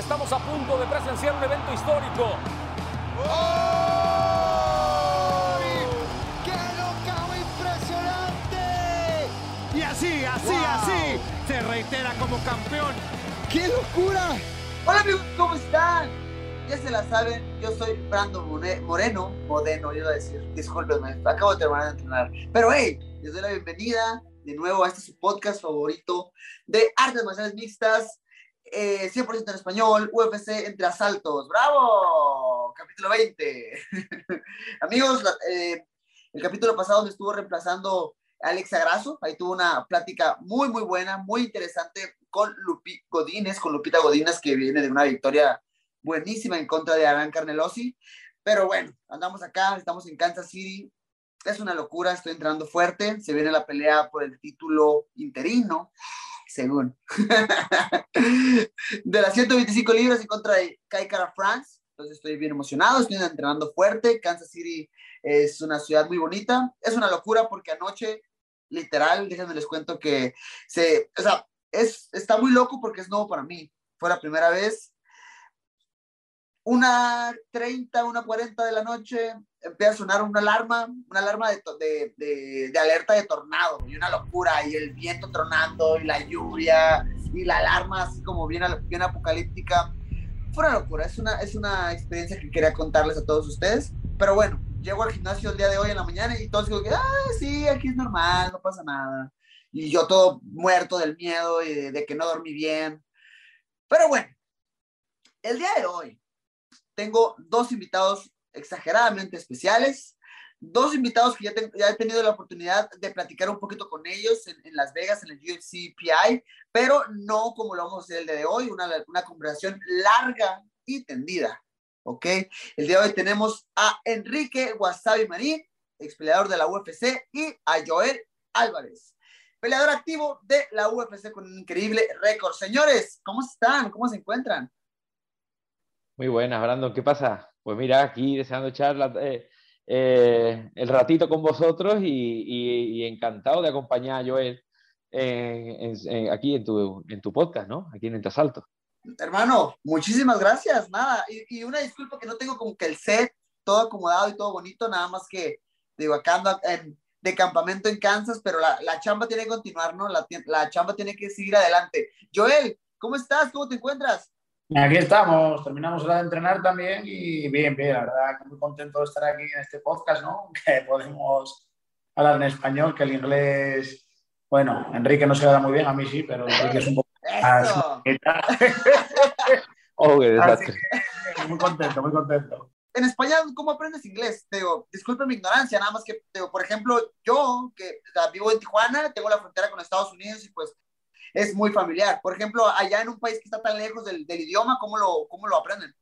Estamos a punto de presenciar un evento histórico. ¡Qué knockout impresionante! Y así, así, Wow. así, se reitera como campeón. ¡Qué locura! Hola amigos, ¿cómo están? Ya se la saben, yo soy Brando Moreno, Modeno, yo iba a decir, discúlpenme, acabo de terminar de entrenar. Pero hey, les doy la bienvenida de nuevo a este su podcast favorito de artes marciales mixtas, eh, 100% en español, UFC entre asaltos. ¡Bravo! Capítulo 20. amigos, eh, el capítulo pasado me estuvo reemplazando Alex Agrazo, ahí tuvo una plática muy, muy buena, muy interesante con Lupi Godínez, con Lupita Godínez, que viene de una victoria buenísima en contra de Aran Carnelosi. Pero bueno, andamos acá, estamos en Kansas City. Es una locura, estoy entrando fuerte. Se viene la pelea por el título interino, según. de las 125 libras en contra de Kai France. Entonces estoy bien emocionado, estoy entrenando fuerte. Kansas City es una ciudad muy bonita. Es una locura porque anoche, literal, déjenme les cuento que se, o sea, es, está muy loco porque es nuevo para mí. Fue la primera vez. Una 30, una 40 de la noche, empieza a sonar una alarma, una alarma de, de, de- alerta de tornado, y una locura, y el viento tronando, y la lluvia, y la alarma así como bien, bien apocalíptica. Fue una locura, es una, es una experiencia que quería contarles a todos ustedes. Pero bueno, llego al gimnasio el día de hoy en la mañana y todos digo que, ah, sí, aquí es normal, no pasa nada y yo todo muerto del miedo y de que no dormí bien. Pero bueno, el día de hoy tengo dos invitados exageradamente especiales, dos invitados que ya, ten- ya he tenido la oportunidad de platicar un poquito con ellos en, en Las Vegas, en el UFC PI, pero no como lo vamos a hacer el día de hoy, una, una conversación larga y tendida. ¿Ok? El día de hoy tenemos a Enrique Wasabi Marín, ex peleador de la UFC, y a Joel Álvarez peleador activo de la UFC con un increíble récord. Señores, ¿cómo están? ¿Cómo se encuentran? Muy buenas, Brandon. ¿Qué pasa? Pues mira, aquí deseando echar eh, eh, el ratito con vosotros y, encantado de acompañar a Joel aquí en tu, podcast, ¿no? Aquí en Entre Asaltos. Hermano, muchísimas gracias. Nada, y, una disculpa que no tengo como que el set todo acomodado y todo bonito, nada más que, digo, acá ando de campamento en Kansas, pero la, chamba tiene que continuar, ¿no? La chamba tiene que seguir adelante. Joel, ¿cómo estás? ¿Cómo te encuentras? Aquí estamos, terminamos la de entrenar también y bien, bien, la verdad muy contento de estar aquí en este podcast, ¿no? Que podemos hablar en español, que el inglés, bueno, Enrique no se le da muy bien, a mí sí, pero Enrique es un poco más... Oh, qué Así desastre. que muy contento, muy contento. en España, ¿cómo aprendes inglés? Te Digo, disculpe mi ignorancia, nada más que, te digo, por ejemplo, yo, que vivo en Tijuana, tengo la frontera con Estados Unidos y pues es muy familiar. Por ejemplo, allá en un país que está tan lejos del, del idioma, ¿cómo lo, cómo lo aprenden?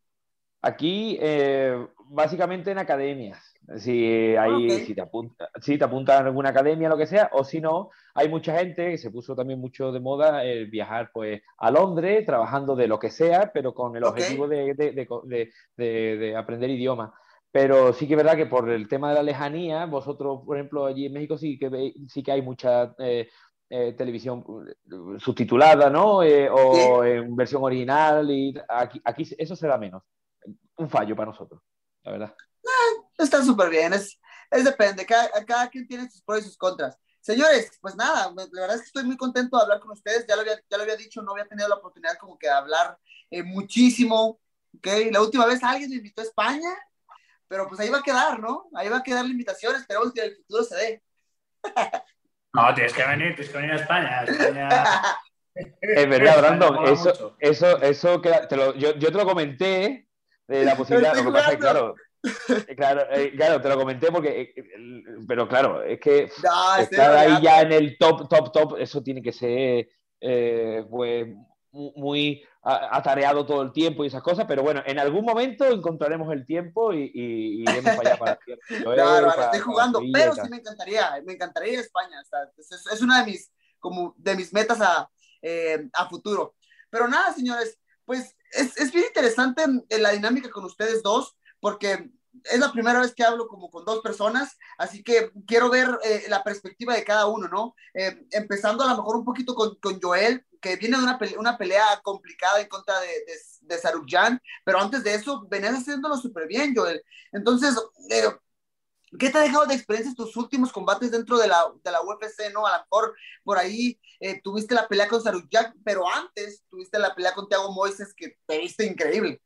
Aquí, eh, básicamente en academias. Si, hay, Ok. si, te apunta, si te apuntan en alguna academia, lo que sea, o si no, hay mucha gente que se puso también mucho de moda el viajar pues, a Londres, trabajando de lo que sea, pero con el objetivo de, de- de- de- de- de aprender idiomas. Pero sí que es verdad que por el tema de la lejanía, vosotros, por ejemplo, allí en México sí que, sí que hay mucha eh, eh, televisión eh, subtitulada, ¿no? Eh, o en versión original, y aquí, aquí eso se da menos. Un fallo para nosotros, la verdad. Está súper bien, es, es depende, cada, cada quien tiene sus pros y sus contras. Señores, pues nada, la verdad es que estoy muy contento de hablar con ustedes, ya lo había, ya lo había dicho, no había tenido la oportunidad como que de hablar eh, muchísimo, ¿ok? La última vez alguien me invitó a España, pero pues ahí va a quedar, ¿no? Ahí va a quedar la invitación, esperamos que en el futuro se dé. No, tienes que venir, tienes que venir a España. España... Es verdad, Brandon, eso, mucho. eso, eso queda- te lo- yo, yo te lo comenté de la posibilidad, lo que pasa es claro, eh, claro, eh, claro, te lo comenté porque, eh, eh, pero claro, es que No, estar ahí ya en el top, top, top, eso tiene que ser, eh, pues, mu- muy atareado todo el tiempo y esas cosas, pero bueno, en algún momento encontraremos el tiempo y, y, iremos para allá para Claro, para, estoy jugando, pero sí me encantaría, me encantaría ir a España. es, una de mis, como de mis metas a, eh, a futuro. Pero nada, señores, pues es, es bien interesante la dinámica con ustedes dos, porque es la primera vez que hablo como con dos personas, así que quiero ver eh, la perspectiva de cada uno, ¿no? Eh, empezando a lo mejor un poquito con, Joel, que viene de una pelea, complicada en contra de, de, de Sarukjan, pero antes de eso venías haciéndolo súper bien, Joel. Entonces, eh, ¿qué te ha dejado de experiencias tus últimos combates dentro de la, de la UFC, no? A lo mejor por ahí tuviste la pelea con Sarukjan, pero antes tuviste la pelea con Thiago Moises que te viste increíble.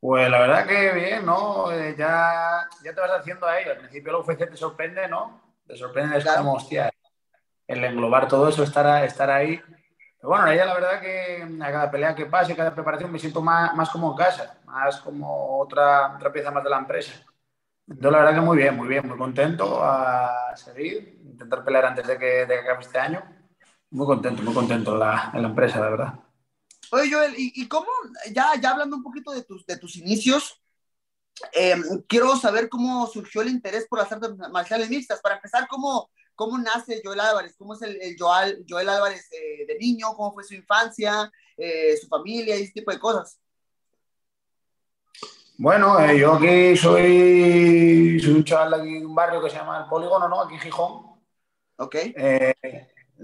Pues la verdad que bien, ¿no? Eh, ya, ya te vas haciendo a ello. Al principio la UFC te sorprende, ¿no? Te sorprende, es como, hostia, el englobar todo eso, estar, estar ahí. Pero bueno, ella la verdad que a cada pelea que pase, cada preparación me siento más, más como en casa, más como otra, otra pieza más de la empresa. Entonces la verdad que muy bien, muy bien, muy contento a seguir, intentar pelear antes de que, de que acabe este año. Muy contento, muy contento en la, en la empresa, la verdad. Oye, Joel, ¿y, cómo, ya, ya hablando un poquito de tus, de tus inicios, em, quiero saber cómo surgió el interés por las artes marciales mixtas. Para empezar, ¿cómo, cómo nace Joel Álvarez? ¿Cómo es el, Joel, Joel, Álvarez eh, de niño? ¿Cómo fue su infancia, eh, su familia y ese tipo de cosas? Bueno, eh, yo aquí soy, soy un chaval de aquí de un barrio que se llama El Polígono, ¿no? Aquí en Gijón. Ok.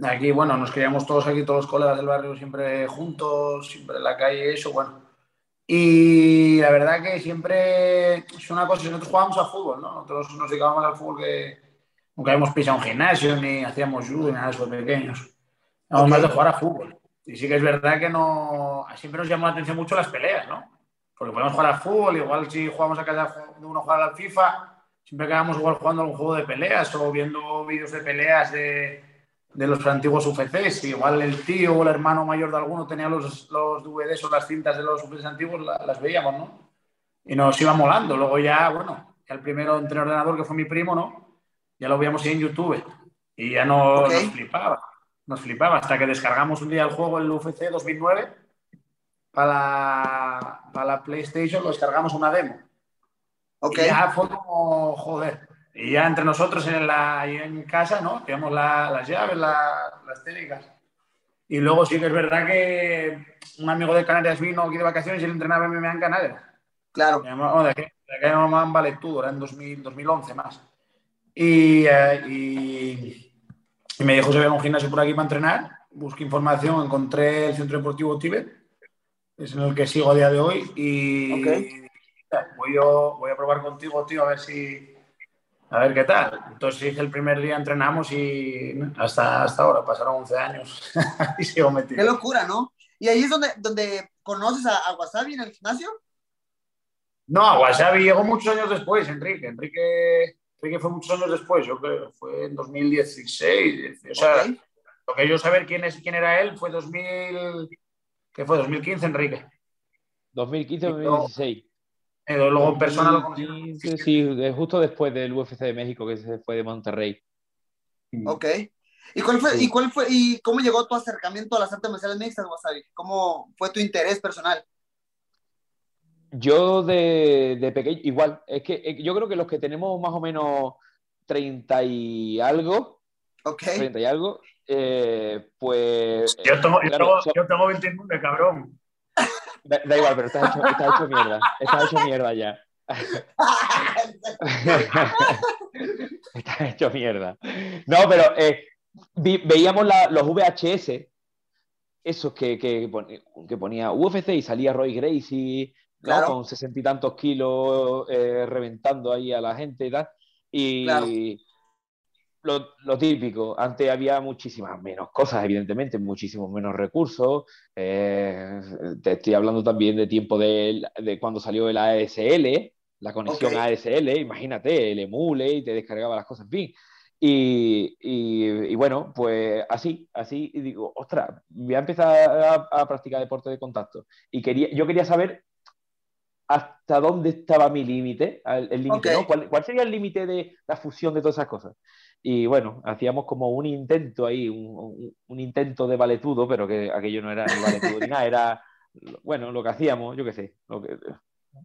Aquí, bueno, nos criamos todos aquí, todos los colegas del barrio, siempre juntos, siempre en la calle, eso, bueno. Y la verdad que siempre es una cosa, nosotros jugábamos a fútbol, ¿no? Nosotros nos dedicábamos al fútbol que nunca habíamos pisado un gimnasio, ni hacíamos judo, ni nada de eso pequeños. Éramos más de jugar a fútbol. Y sí que es verdad que no, siempre nos llamó la atención mucho las peleas, ¿no? Porque podemos jugar al fútbol, igual si jugamos a casa de uno jugar al FIFA, siempre acabamos igual jugando a un juego de peleas o viendo vídeos de peleas de de los antiguos UFCs. Igual el tío o el hermano mayor de alguno tenía los, los DVDs o las cintas de los UFCs antiguos, las veíamos, ¿no? Y nos iba molando. Luego ya, bueno, el primero entre ordenador, que fue mi primo, ¿no? Ya lo veíamos ahí en YouTube. Y ya no, nos flipaba. Nos flipaba hasta que descargamos un día el juego, el UFC 2009, para la, para la PlayStation, lo descargamos una demo. Okay. Y ya fue como, joder, y ya entre nosotros en, la, en casa, ¿no? Teníamos las llaves, las técnicas. Y luego sí que es verdad que un amigo de Canarias vino aquí de vacaciones y él entrenaba MMA en Canarias. Claro. de aquí, de en Vale era en 2000, 2011 más. Y, eh, y, y, me dijo si había un gimnasio por aquí para entrenar. Busqué información, encontré el Centro Deportivo Tibet, es en el que sigo a día de hoy. Y voy, yo, voy a probar contigo, tío, a ver si, a ver qué tal. Entonces el primer día entrenamos y hasta, hasta ahora, pasaron 11 años y sigo metido. Qué locura, ¿no? ¿Y ahí es donde, donde conoces a, Wasabi en el gimnasio? No, a Wasabi llegó muchos años después, Enrique. Enrique, Enrique fue muchos años después, yo creo, fue en 2016. O sea, lo que yo saber quién, es, quién era él fue 2000, ¿qué fue? 2015, Enrique. 2015-2016. Eh, luego personal Sí, justo después del UFC de México, que se fue de Monterrey. Ok. ¿Y cuál fue, y cuál fue, y cómo llegó tu acercamiento a las artes marciales mixtas, Wasabi? ¿Cómo fue tu interés personal? Yo de, de, pequeño, igual, es que eh, yo creo que los que tenemos más o menos 30 y algo, okay. 30 y algo, eh, pues... Yo tengo, yo, tengo, yo tengo 29, cabrón. Da, igual, pero estás hecho, estás hecho mierda. Estás hecho mierda ya. estás hecho mierda. No, pero eh, veíamos la, los VHS, esos que, que, que, ponía UFC y salía Roy Gracie claro. con sesenta y tantos kilos eh, reventando ahí a la gente y tal. Y, claro lo, típico, antes había muchísimas menos cosas, evidentemente, muchísimos menos recursos. Eh, te estoy hablando también de tiempo de, de cuando salió el ASL, la conexión ASL, imagínate, el emule y te descargaba las cosas, en fin. Y, y, bueno, pues así, así, y digo, ostras, voy a empezar a, practicar deporte de contacto. Y quería, yo quería saber hasta dónde estaba mi límite, el, límite, ¿no? ¿Cuál, ¿Cuál, sería el límite de la fusión de todas esas cosas? Y bueno, hacíamos como un intento ahí, un, un, intento de valetudo, pero que aquello no era ni valetudo ni nada, era, bueno, lo que hacíamos, yo qué sé, lo que,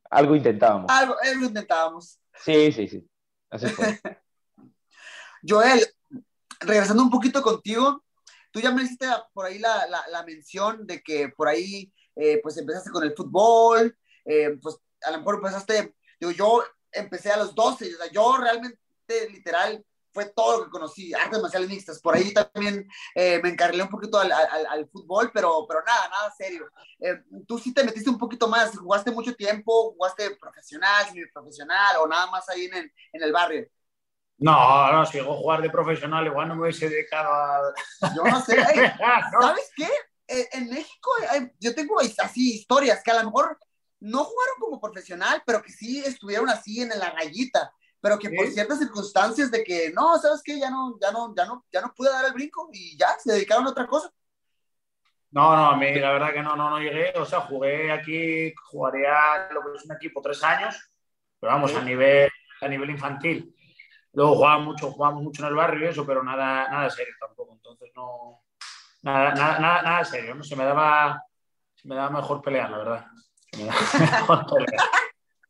algo intentábamos. Algo, algo intentábamos. Sí, sí, sí. Así fue. Joel, regresando un poquito contigo, tú ya me hiciste por ahí la, la, la mención de que por ahí eh, pues empezaste con el fútbol, eh, pues a lo mejor empezaste, digo, yo empecé a los 12, o sea, yo realmente literal fue todo lo que conocí, artes marciales mixtas. Por ahí también eh, me encarrilé un poquito al, al, al, fútbol, pero, pero nada, nada serio. Eh, tú sí te metiste un poquito más, jugaste mucho tiempo, jugaste profesional, profesional o nada más ahí en el, en el barrio. No, no, si llego a jugar de profesional, igual no me hubiese dedicado a. Yo no sé. Hey, ¿Sabes qué? Eh, en México yo tengo así historias que a lo mejor no jugaron como profesional, pero que sí estuvieron así en la rayita pero que por ciertas circunstancias de que no, ¿sabes qué? Ya no, ya no, ya no, ya no pude dar el brinco y ya se dedicaron a otra cosa. No, no, a mí la verdad que no, no, no llegué, o sea, jugué aquí, jugaría lo que es un equipo tres años, pero vamos, a nivel, a nivel infantil. Luego jugaba mucho, jugábamos mucho en el barrio y eso, pero nada, nada serio tampoco, entonces no, nada, nada, nada, nada serio, ¿no? Se me daba, se me daba mejor pelear, la verdad. Se me daba mejor pelear.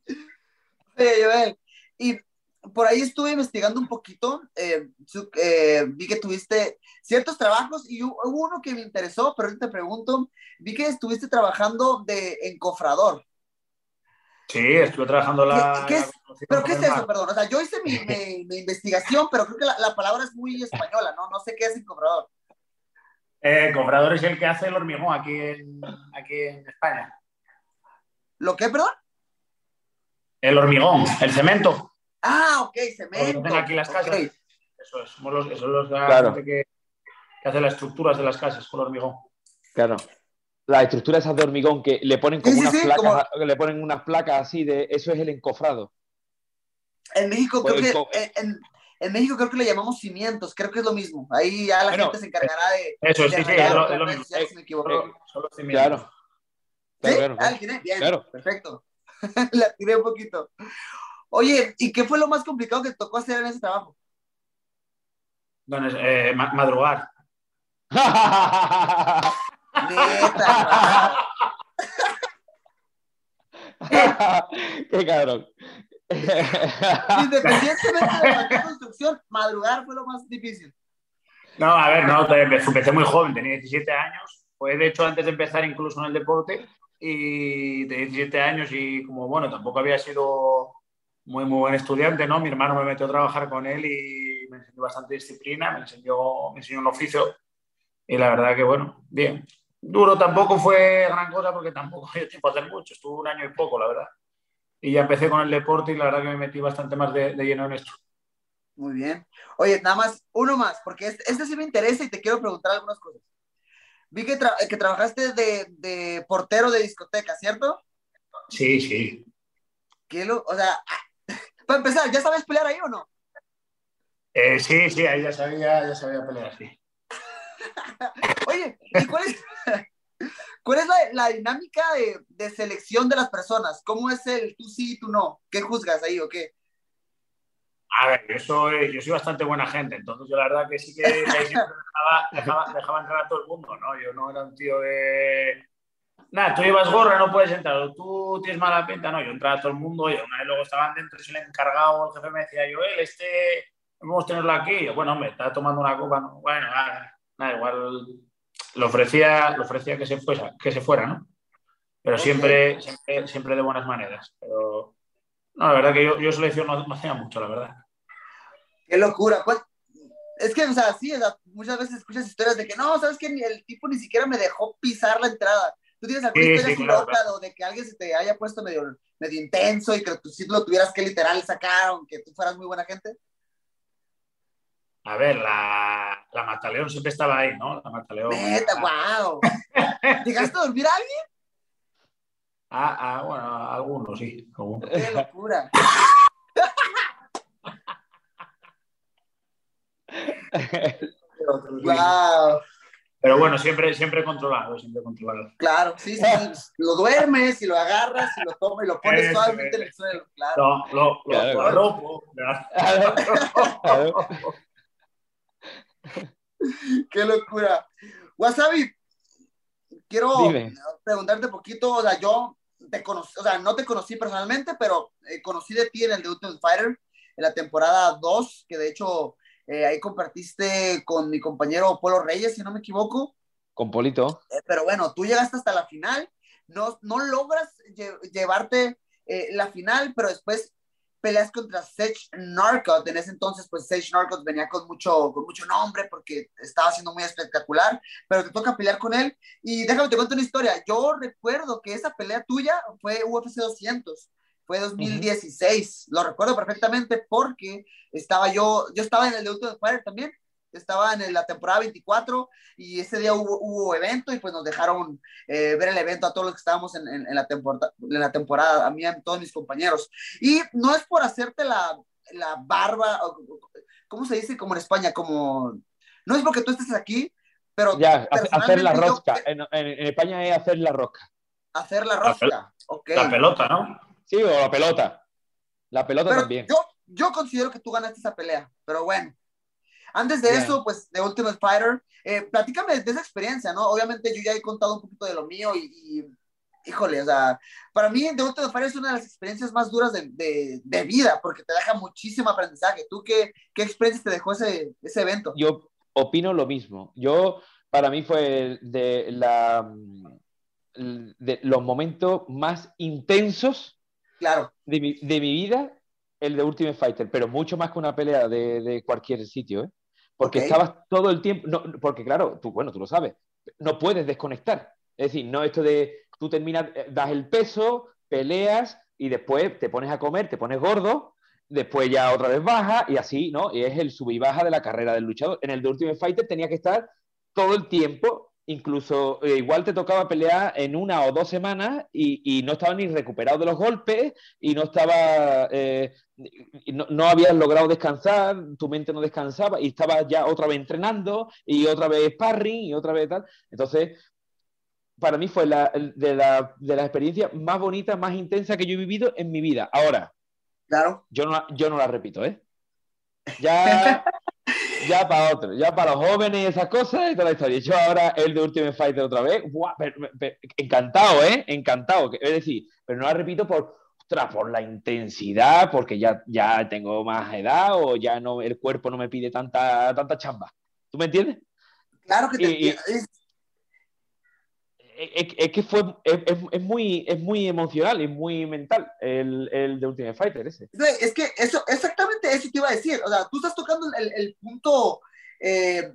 Oye, Joel, y por ahí estuve investigando un poquito, eh, eh, vi que tuviste ciertos trabajos y hubo uno que me interesó, pero ahorita te pregunto, vi que estuviste trabajando de encofrador. Sí, estuve trabajando la... ¿Qué, es, ¿Pero qué es eso, perdón? O sea, yo hice mi, mi, investigación, pero creo que la, la, palabra es muy española, ¿no? No sé qué es encofrador. Eh, cofrador es el que hace el hormigón aquí en, aquí en España. ¿Lo qué, perdón? El hormigón, el cemento. Ah, ok, cemento. Tengo aquí las casas. Eso es, somos los, eso es los claro. que, que, hace las estructuras de las casas con hormigón. Claro. Las estructuras esas de hormigón que le ponen como sí, unas sí, placas, como... le ponen unas placas así de eso es el encofrado. En México creo que eh, en, en, México creo que le llamamos cimientos, creo que es lo mismo. Ahí ya la bueno, gente se encargará de. Eso, de sí, sí, es lo, es lo mismo. Se me equivocó. Eh, solo cimientos. Claro. ¿Sí? Claro, ah, Bien, claro. perfecto. la tiré un poquito. Oye, ¿y qué fue lo más complicado que tocó hacer en ese trabajo? Bueno, eh, madrugar. Neta. Qué cabrón. Independientemente de la construcción, madrugar fue lo más difícil. No, a ver, no, empecé muy joven, tenía 17 años. Fue de hecho antes de empezar incluso en el deporte y tenía 17 años y como bueno, tampoco había sido muy, muy buen estudiante, ¿no? Mi hermano me metió a trabajar con él y me enseñó bastante disciplina, me enseñó, me enseñó un oficio y la verdad que, bueno, bien. Duro tampoco fue gran cosa porque tampoco dio tiempo a hacer mucho, estuvo un año y poco, la verdad. Y ya empecé con el deporte y la verdad que me metí bastante más de, de lleno en esto. Muy bien. Oye, nada más, uno más, porque este, este sí me interesa y te quiero preguntar algunas cosas. Vi que, tra que trabajaste de, de, portero de discoteca, ¿cierto? Sí, sí. ¿Qué lo, o sea, para empezar, ¿ya sabes pelear ahí o no? Eh, sí, sí, ahí ya sabía, ya sabía pelear, sí. Oye, ¿y cuál es, cuál es la, la dinámica de, de, selección de las personas? ¿Cómo es el tú sí y tú no? ¿Qué juzgas ahí o qué? A ver, yo soy, yo soy bastante buena gente, entonces yo la verdad que sí que dejaba, dejaba, dejaba entrar a todo el mundo, ¿no? Yo no era un tío de nada, tú llevas gorra, no puedes entrar, o tú tienes mala pinta, no, yo entraba a todo el mundo, y una vez luego estaban dentro y el encargado, el jefe me decía, yo, este, vamos a tenerlo aquí, yo, bueno, hombre, está tomando una copa, no, bueno, nada, nada, igual le ofrecía, le ofrecía que se fuera, que se fuera, ¿no? Pero siempre, siempre, siempre de buenas maneras, pero no, la verdad que yo, yo selección no, no hacía mucho, la verdad. Qué locura, ¿cuál? Es que, o sea, sí, o sea, muchas veces escuchas historias de que no, sabes que el tipo ni siquiera me dejó pisar la entrada. ¿Tú tienes alguna sí, historia sí, claro, de que alguien se te haya puesto medio, medio intenso y que tú sí lo tuvieras que literal sacar, aunque tú fueras muy buena gente? A ver, la, la Mataleón siempre estaba ahí, ¿no? La Mataleón. Neta, wow. ¿Llegaste a dormir a alguien? Ah, ah, bueno, algunos, sí. Algunos. Qué locura. wow. Pero bueno, siempre, siempre controlado, siempre controlado. Claro, sí, sí, lo duermes y lo agarras y lo tomas y lo pones Eso, suavemente en el suelo, claro. No, lo, lo, Claro, lo, lo, Claro. Qué locura. Wasabi, quiero preguntarte un poquito, o sea, yo te conocí, o sea, no te conocí personalmente, pero eh, conocí de ti en el The Ultimate Fighter, en la temporada 2, que de hecho eh, ahí compartiste con mi compañero Polo Reyes, si no me equivoco. Con Polito. Eh, pero bueno, tú llegaste hasta la final, no, no logras llevarte la final, pero después peleas contra Sage Narcot. En ese entonces, pues Sage Narcot venía con mucho, con mucho nombre porque estaba siendo muy espectacular, pero te toca pelear con él. Y déjame te cuento una historia. Yo recuerdo que esa pelea tuya fue UFC 200, fue 2016. Lo recuerdo perfectamente porque estaba yo, yo estaba en el de Ultimate Fighter también estaba en la temporada 24 y ese día hubo, hubo evento y pues nos dejaron eh, ver el evento a todos los que estábamos en, en, la, temporada, en la temporada, a mí y a todos mis compañeros. Y no es por hacerte la, la barba, ¿cómo se dice? Como en España, como... No es porque tú estés aquí, pero... Ya, hacer la rosca. en, en, España es hacer la rosca. Hacer la rosca, la, okay. la pelota, ¿no? Sí, o la pelota. La pelota también. Yo, yo considero que tú ganaste esa pelea, pero bueno. Antes de eso, pues, de Ultimate Fighter, eh, platícame de esa experiencia, ¿no? Obviamente yo ya he contado un poquito de lo mío y, híjole, o sea, para mí The Ultimate Fighter es una de las experiencias más duras de, de, vida, porque te deja muchísimo aprendizaje. ¿Tú qué, qué experiencia te dejó ese, ese evento? Yo opino lo mismo. Yo, para mí fue de, la, de los momentos más intensos claro. de, mi, de mi vida el de Ultimate Fighter, pero mucho más que una pelea de, de cualquier sitio, ¿eh? Porque estabas todo el tiempo, no, porque claro, tú, bueno, tú lo sabes, no puedes desconectar. Es decir, no esto de tú terminas, eh, das el peso, peleas y después te pones a comer, te pones gordo, después ya otra vez baja y así, ¿no? Y es el sub y baja de la carrera del luchador. En el de Ultimate Fighter tenía que estar todo el tiempo incluso eh, igual te tocaba pelear en una o dos semanas y, no estaba ni recuperado de los golpes y no estaba, eh, no, habías logrado descansar, tu mente no descansaba y estabas ya otra vez entrenando y otra vez sparring y otra vez tal. Entonces, para mí fue la, de, la, de las experiencias más bonitas, más intensas que yo he vivido en mi vida. Ahora, claro. yo no, yo no la repito, ¿eh? Ya ya para otro, ya para los jóvenes y esas cosas y toda la historia. Yo ahora el de Ultimate Fighter otra vez, encantado, ¿eh? Encantado. Es decir, pero no la repito por, por la intensidad, porque ya, ya tengo más edad o ya no, el cuerpo no me pide tanta, tanta chamba. ¿Tú me entiendes? Claro que te es, que fue, es, es, muy, es muy emocional y muy mental el, el de Ultimate Fighter ese. Es que eso, exactamente eso te iba a decir. O sea, tú estás tocando el, el punto eh,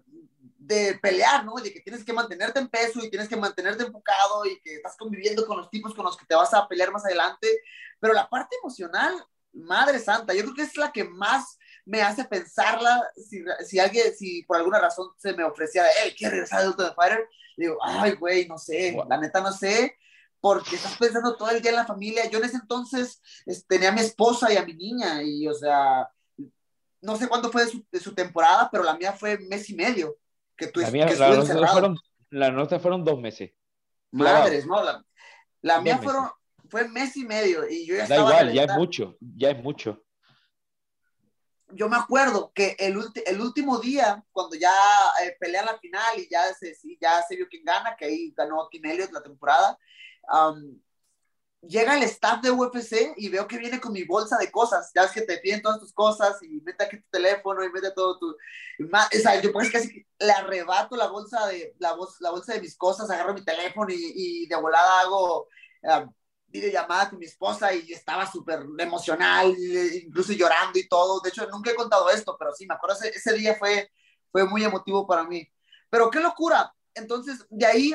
de pelear, ¿no? De que tienes que mantenerte en peso y tienes que mantenerte enfocado y que estás conviviendo con los tipos con los que te vas a pelear más adelante. Pero la parte emocional, madre santa, yo creo que es la que más me hace pensarla si, si alguien, si por alguna razón se me ofreciera, hey, quiero regresar de Ultimate Fighter digo, ay, güey, no sé, la neta no sé, porque estás pensando todo el día en la familia. Yo en ese entonces tenía a mi esposa y a mi niña, y o sea, no sé cuándo fue de su, temporada, pero la mía fue mes y medio. Que tú, la mía, que la fueron, la fueron dos meses. Madres, ¿no? La, mía fueron, fue mes y medio, y yo ya da igual, ya es mucho, ya es mucho yo me acuerdo que el, el último día, cuando ya eh, pelean la final y ya se, ya se vio quién gana, que ahí ganó Tim Elliott la temporada, llega el staff de UFC y veo que viene con mi bolsa de cosas. Ya es que te piden todas tus cosas y mete aquí tu teléfono y mete todo tu. O sea, yo pues casi le arrebato la bolsa de, la, bolsa de mis cosas, agarro mi teléfono y de volada hago videollamada con mi esposa y estaba súper emocional, incluso llorando y todo. De hecho, nunca he contado esto, pero sí, me acuerdo, ese, ese día fue, fue muy emotivo para mí. Pero qué locura. Entonces, de ahí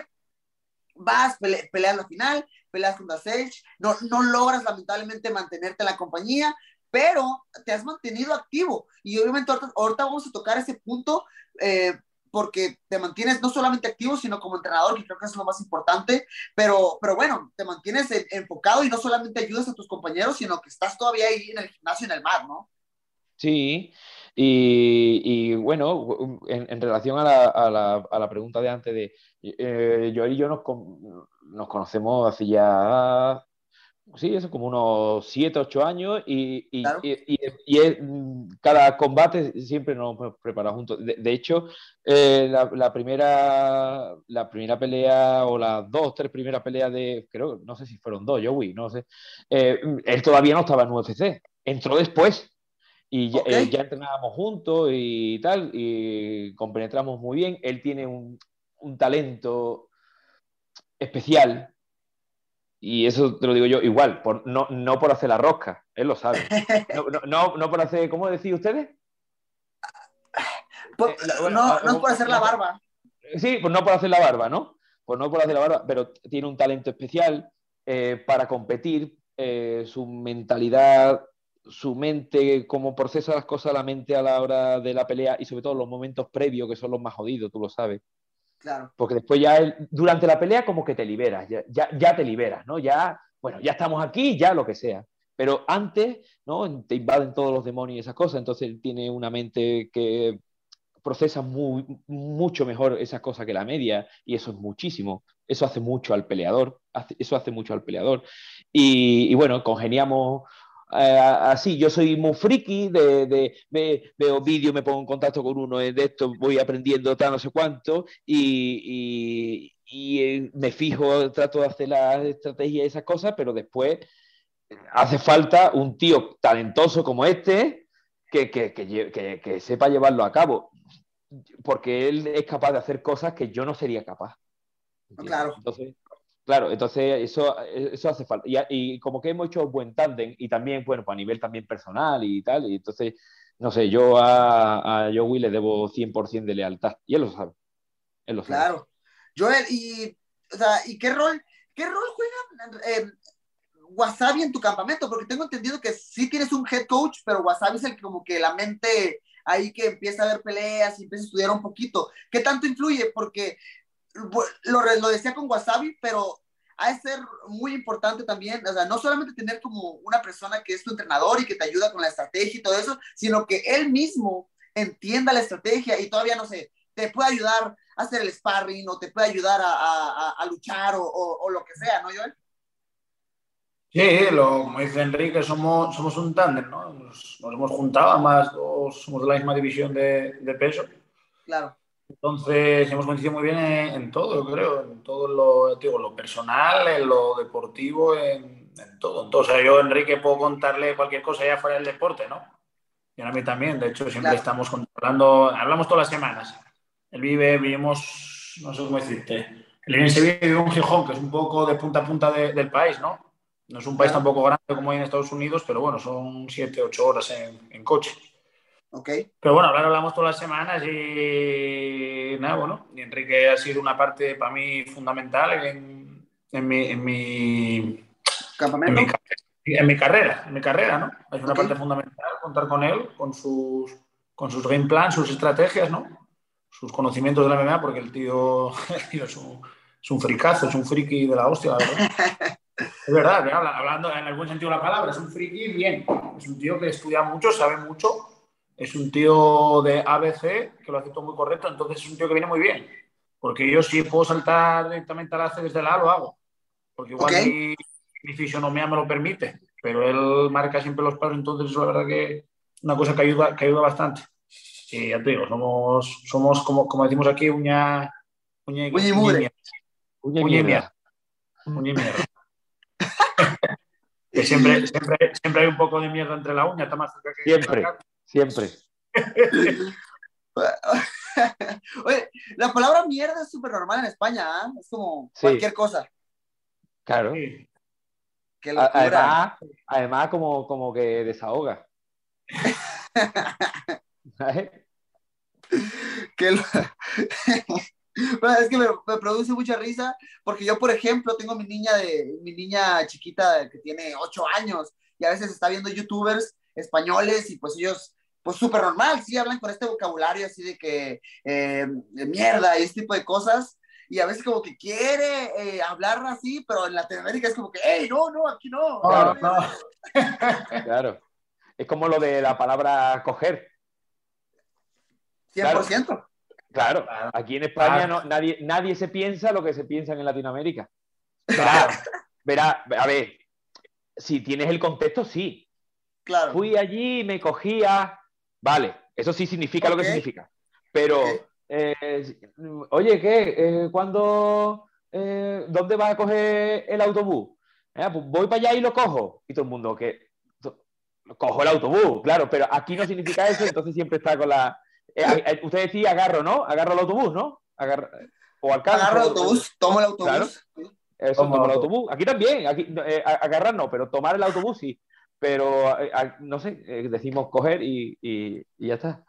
vas, pele peleas la final, peleas contra Sage, no, no logras lamentablemente mantenerte en la compañía, pero te has mantenido activo. Y obviamente ahorita, ahorita vamos a tocar ese punto eh, porque te mantienes no solamente activo, sino como entrenador, que creo que es lo más importante, pero, pero bueno, te mantienes enfocado y no solamente ayudas a tus compañeros, sino que estás todavía ahí en el gimnasio, en el mar, ¿no? Sí, y, bueno, en, relación a la, a, la, pregunta de antes de, eh, yo y yo nos, nos conocemos hace ya sí, eso como unos 7, 8 años y, y, y, cada combate siempre nos preparamos juntos. De, hecho, eh, la, primera, la primera pelea o las dos, tres primeras peleas de, creo, no sé si fueron dos, Joey, no sé, eh, él todavía no estaba en UFC, entró después. Y ya, eh, ya, entrenábamos juntos y tal, y compenetramos muy bien. Él tiene un, un talento especial y eso te lo digo yo igual, por, no, no por hacer la rosca, él lo sabe. No, no, no, por hacer, ¿cómo decís ustedes? Eh, no, no es por hacer la barba. Sí, pues no por hacer la barba, ¿no? Pues no por hacer la barba, pero tiene un talento especial eh, para competir, eh, su mentalidad, su mente, cómo procesa las cosas la mente a la hora de la pelea y sobre todo los momentos previos que son los más jodidos, tú lo sabes. Porque después ya durante la pelea como que te liberas, ya, ya, te liberas, ¿no? Ya, bueno, ya estamos aquí, ya lo que sea. Pero antes, ¿no? Te invaden todos los demonios y esas cosas, entonces tiene una mente que procesa muy, mucho mejor esas cosas que la media y eso es muchísimo. Eso hace mucho al peleador, eso hace mucho al peleador. Y bueno, congeniamos eh, así, yo soy muy friki, de, veo vídeos, me pongo en contacto con uno de esto, voy aprendiendo tal, no sé cuánto, y, eh, me fijo, trato de hacer la estrategia y esas cosas, pero después hace falta un tío talentoso como este que, que, sepa llevarlo a cabo, porque él es capaz de hacer cosas que yo no sería capaz. Claro. Entonces, Claro, entonces eso, eso hace falta. Y, como que hemos hecho buen tándem y también, bueno, pues a nivel también personal y tal. Y entonces, no sé, yo a, a Joey le debo 100% de lealtad. Y él lo sabe. Él lo sabe. Claro. Joel, ¿y, o sea, ¿y qué rol, qué rol juega eh, Wasabi en tu campamento? Porque tengo entendido que sí tienes un head coach, pero Wasabi es el como que la mente ahí que empieza a ver peleas y empieza a estudiar un poquito. ¿Qué tanto influye? Porque lo, lo decía con Wasabi, pero ha de ser muy importante también, o sea, no solamente tener como una persona que es tu entrenador y que te ayuda con la estrategia y todo eso, sino que él mismo entienda la estrategia y todavía, no sé, te puede ayudar a hacer el sparring o te puede ayudar a, a, a luchar o, o, lo que sea, ¿no, Joel? Sí, lo, como dice Enrique, somos, somos un tándem, ¿no? Nos, nos, hemos juntado, además todos somos de la misma división de, de peso. Claro. Entonces, hemos coincidido muy bien en, todo, creo, en todo lo, digo, lo personal, en lo deportivo, en, todo. Entonces, yo, Enrique, puedo contarle cualquier cosa ya fuera del deporte, ¿no? Y a mí también, de hecho, siempre estamos hablando, hablamos todas las semanas. Él vive, vivimos, no sé cómo decirte, él vive en Sevilla vive en Gijón, que es un poco de punta a punta del país, ¿no? No es un país tampoco grande como hay en Estados Unidos, pero bueno, son siete, ocho horas en, en coche. Okay. Pero bueno, ahora hablamos todas las semanas y nada, bueno, y Enrique ha sido una parte para mí fundamental en, en, mi, en, mi, ¿Campamento? En, mi, carrera, en mi carrera, ¿no? Es una parte fundamental contar con él, con sus, con sus game plans, sus estrategias, ¿no? Sus conocimientos de la MMA, porque el tío, es, un, es un fricazo, es un friki de la hostia, la verdad. Es verdad, hablando en algún sentido de la palabra, es un friki bien. Es un tío que estudia mucho, sabe mucho es un tío de ABC que lo hace todo muy correcto, entonces es un tío que viene muy bien. Porque yo si puedo saltar directamente al AC desde la A, lo hago. Porque igual mi, fisionomía me lo permite, pero él marca siempre los pasos, entonces es la verdad que una cosa que ayuda, que ayuda bastante. Y ya te digo, somos, somos como, como decimos aquí, uña... Uña y, uña y mugre. Uña y mierda. Uña y mierda. que siempre, siempre, siempre hay un poco de mierda entre la uña, está más cerca que Siempre. Siempre. Oye, la palabra mierda es súper normal en España, ¿eh? Es como cualquier cosa. Claro. además, además como, como que desahoga. que es que me, produce mucha risa porque yo, por ejemplo, tengo mi niña de mi niña chiquita que tiene 8 años y a veces está viendo youtubers españoles y pues ellos pues súper normal, sí hablan con este vocabulario así de que eh, de mierda y este tipo de cosas, y a veces como que quiere eh, hablar así, pero en Latinoamérica es como que, hey, no, no, aquí no. Claro, claro. Es como lo de la palabra coger. 100%. Claro, aquí en España no, nadie, nadie se piensa lo que se piensa en Latinoamérica. Verá, verá, a ver, si tienes el contexto, sí. Claro. Fui allí, me cogía. Vale, eso sí significa lo que significa. Pero, eh, oye, ¿qué? Eh, ¿Cuándo, eh, ¿Dónde vas a coger el autobús? "Ah, pues voy para allá y lo cojo. Y todo el mundo, que cojo el autobús, claro, pero aquí no significa eso, entonces siempre está con la. eh, eh, usted decía agarro, ¿no? Agarro el autobús, ¿no? Agarro, o alcanzo. Agarro el autobús, tomo el autobús. Claro. Eso, tomar el autobús. Aquí también, aquí, eh, agarrar no, pero tomar el autobús sí. Pero, eh, a- no sé, eh, decimos coger y, y- y ya está.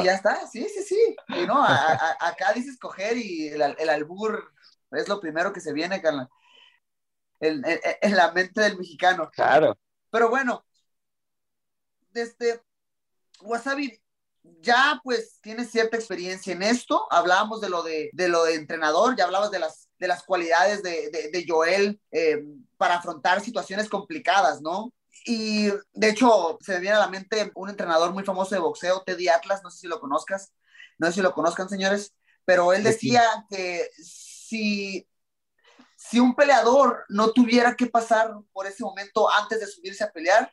Y ya está, sí, sí, sí. Y no, a- acá dices coger y el, el albur es lo primero que se viene, Carla. En, en- en la mente del mexicano. Claro. Pero bueno, desde Wasabi ya pues tienes cierta experiencia en esto. Hablábamos de lo de, de lo de entrenador, ya hablabas de las, de las cualidades de, de, de Joel eh, para afrontar situaciones complicadas, ¿no? Y de hecho, se me viene a la mente un entrenador muy famoso de boxeo, Teddy Atlas, no sé si lo conozcas, no sé si lo conozcan, señores, pero él ¿De decía que si, si un peleador no tuviera que pasar por ese momento antes de subirse a pelear,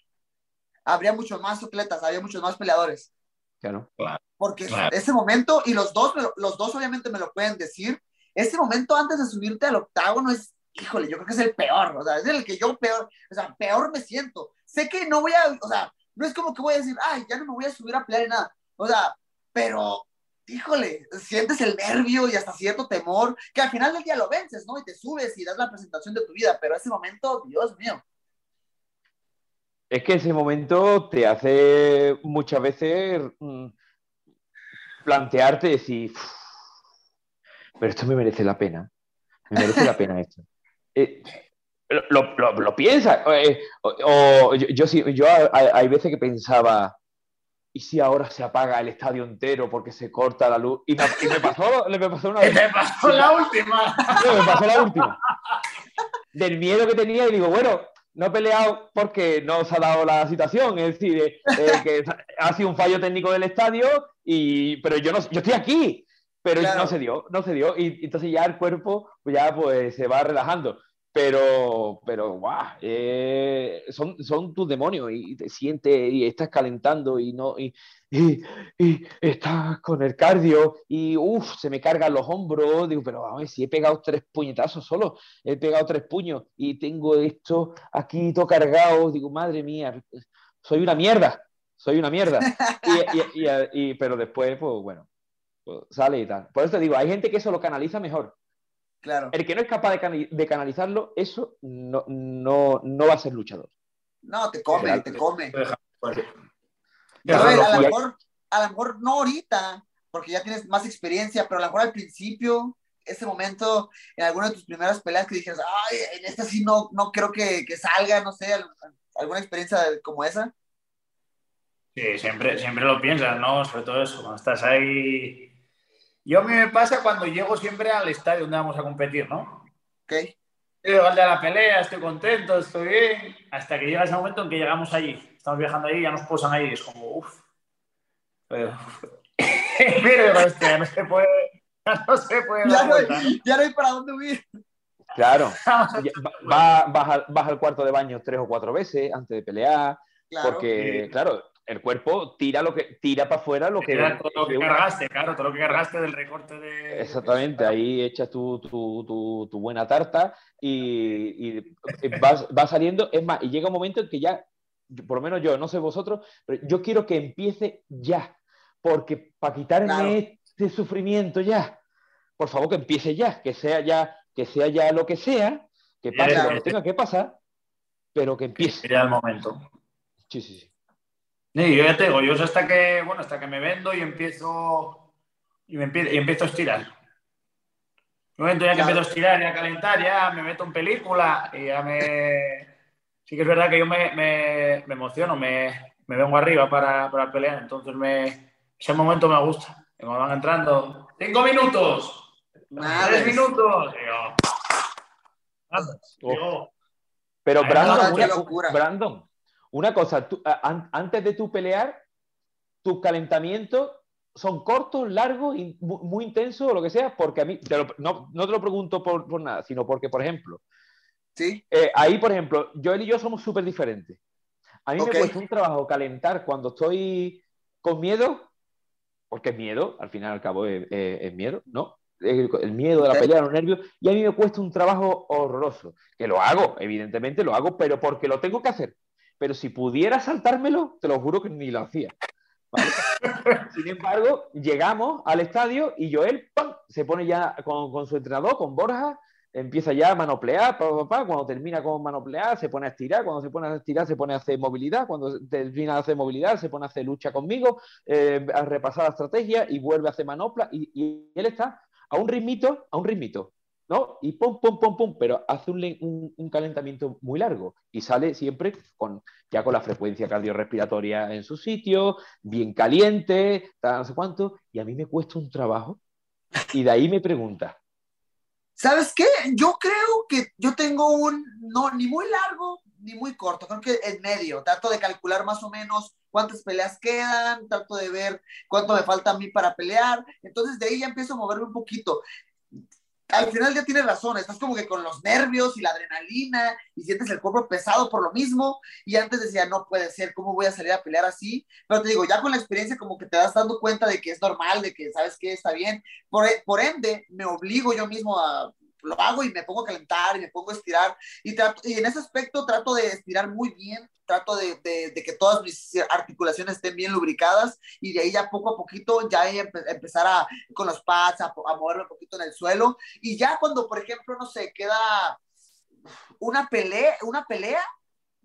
habría muchos más atletas, habría muchos más peleadores. Claro. Porque Claro. ese momento, y los dos, los dos obviamente me lo pueden decir, ese momento antes de subirte al octágono es, híjole, yo creo que es el peor, o sea, es el que yo peor, o sea, peor me siento. Sé que no voy a, o sea, no es como que voy a decir, ay, ya no me voy a subir a pelear y nada, o sea, pero, híjole, sientes el nervio y hasta cierto temor, que al final del día lo vences, ¿no? Y te subes y das la presentación de tu vida, pero ese momento, Dios mío. Es que ese momento te hace muchas veces mm, plantearte decir, "Uf, pero esto me merece la pena. Me merece la pena esto. Eh, lo, lo, lo piensas. eh, o, o yo, yo, sí- yo hay, hay veces que pensaba, ¿y si ahora se apaga el estadio entero porque se corta la luz? Y me, y me pasó, me pasó una ¿Qué vez. te pasó la última? No, me pasó la última. Del miedo que tenía y digo, bueno, no he peleado porque no se ha dado la situación, es decir, eh, que ha sido un fallo técnico del estadio, y, pero yo, no, yo estoy aquí, pero Claro. no se dio, no se dio, y entonces ya el cuerpo pues ya pues se va relajando. Pero, pero, guau, eh, son, son tus demonios y te sientes y estás calentando y no, y, y, y estás con el cardio y uff, se me cargan los hombros. Digo, pero a ver, si he pegado tres puñetazos solo, he pegado tres puños y tengo esto aquí todo cargado. Digo, madre mía, soy una mierda, soy una mierda. Y, y- pero después, pues bueno, sale y tal. Por eso te digo, hay gente que eso lo canaliza mejor. Claro. El que no es capaz de, cani- de canalizarlo, eso no, no, no va a ser luchador. No, te come, Claro. te come. Pues, A ver, a lo mejor, a lo mejor no ahorita, porque ya tienes más experiencia, pero a lo mejor al principio, ese momento, en alguna de tus primeras peleas que dijeras, ay, en esta sí no, no creo que, que salga, no sé, al- alguna experiencia como esa. Sí, siempre, siempre lo piensas, ¿no? Sobre todo eso, cuando estás ahí. Yo a mí me pasa cuando llego siempre al estadio donde vamos a competir, ¿no? ¿Ok? Llego al de la pelea, estoy contento, estoy bien, hasta que llega ese momento en que llegamos allí. Estamos viajando allí, ya nos posan ahí, es como, uff. Pero, hostia, no se puede, ya no se puede Ya no, vuelta, ¿no? hay, ya no hay para dónde huir. Claro. Ya- va- vas, al, vas al cuarto de baño tres o cuatro veces antes de pelear, Claro. porque, claro, el cuerpo tira lo que tira para afuera lo que. Era todo lo que que- cargaste, claro, todo lo que cargaste del recorte de. Exactamente, ahí echas tu, tu, tu- tu buena tarta y, y vas, vas saliendo. Es más, y llega un momento en que ya, por lo menos yo, no sé vosotros, pero yo quiero que empiece ya, porque para quitarme Claro. este sufrimiento ya, por favor que empiece ya, que sea ya, que sea ya lo que sea, que pase lo que tenga que pasar, pero que empiece. Sería el momento. Sí, sí, sí. Sí, yo ya te digo, yo hasta que, bueno, hasta que me vendo y empiezo y, me empie- y empiezo a estirar. Un momento ya que empiezo a estirar y a calentar, ya me meto en película y ya me... Sí que es verdad que yo me, me- me emociono, me, me vengo arriba para, para pelear, entonces me, ese momento me gusta. Y cuando van entrando, ¡cinco minutos! ¡Tres minutos! Yo, digo, Pero Brandon, una, locura. Brandon, una cosa, tú, a- an- antes de tu pelear, tus calentamientos son cortos, largos, y mu- muy, intensos o lo que sea, porque a mí, te lo- no, no te lo pregunto por, por nada, sino porque, por ejemplo, Sí. Eh, ahí, por ejemplo, Joel y yo somos súper diferentes. A mí me cuesta un trabajo calentar cuando estoy con miedo, porque es miedo, al final al cabo es, es- es miedo, ¿no? El, el miedo de la pelea, los nervios, y a mí me cuesta un trabajo horroroso, que lo hago, evidentemente lo hago, pero porque lo tengo que hacer. Pero si pudiera saltármelo, te lo juro que ni lo hacía. ¿vale? Sin embargo, llegamos al estadio y Joel ¡pam! se pone ya con, con su entrenador, con Borja, empieza ya a manoplear, pa, pa, pa, cuando termina con manoplear se pone a estirar, cuando se pone a estirar se pone a hacer movilidad, cuando termina de hacer movilidad se pone a hacer lucha conmigo, eh, a repasar la estrategia y vuelve a hacer manopla y, y él está a un ritmito, a un ritmito, ¿no? Y pum, pum, pum, pum, pero hace un, un- un calentamiento muy largo y sale siempre con, ya con la frecuencia cardiorrespiratoria en su sitio, bien caliente, tal, no sé cuánto, y a mí me cuesta un trabajo y de ahí me pregunta, ¿Sabes qué? Yo creo que yo tengo un, no, ni muy largo ni muy corto, creo que en medio. Trato de calcular más o menos cuántas peleas quedan, trato de ver cuánto me falta a mí para pelear. Entonces de ahí ya empiezo a moverme un poquito. Al final ya tienes razón, estás como que con los nervios y la adrenalina y sientes el cuerpo pesado por lo mismo. Y antes decía, no puede ser, ¿cómo voy a salir a pelear así? Pero te digo, ya con la experiencia como que te das dando cuenta de que es normal, de que sabes que está bien. Por, e, por ende, me obligo yo mismo a, lo hago y me pongo a calentar y me pongo a estirar. Y, trato, y en ese aspecto trato de estirar muy bien, trato de, de, de, que todas mis articulaciones estén bien lubricadas y de ahí ya poco a poquito ya empe empezar a, con los pads, a, a moverme un poquito en el suelo. Y ya cuando, por ejemplo, no sé, queda una pelea, una pelea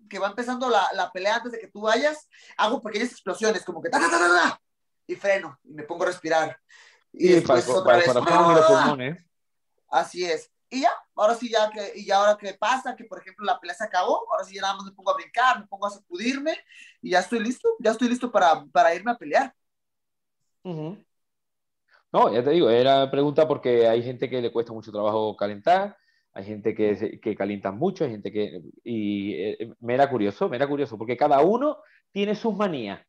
que va empezando la, la pelea antes de que tú vayas, hago pequeñas explosiones, como que ta, ta, ta, y freno, y me pongo a respirar. Y, después para, otra para, vez. para los pulmones. Así es. Y ya, ahora sí, ya que, y ya ahora que pasa, que por ejemplo la pelea se acabó, ahora sí ya nada más me pongo a brincar, me pongo a sacudirme y ya estoy listo, ya estoy listo para, para irme a pelear. Uh -huh. No, ya te digo, era pregunta porque hay gente que le cuesta mucho trabajo calentar, hay gente que, que calienta mucho, hay gente que... Y eh, me era curioso, me era curioso, porque cada uno tiene sus manías,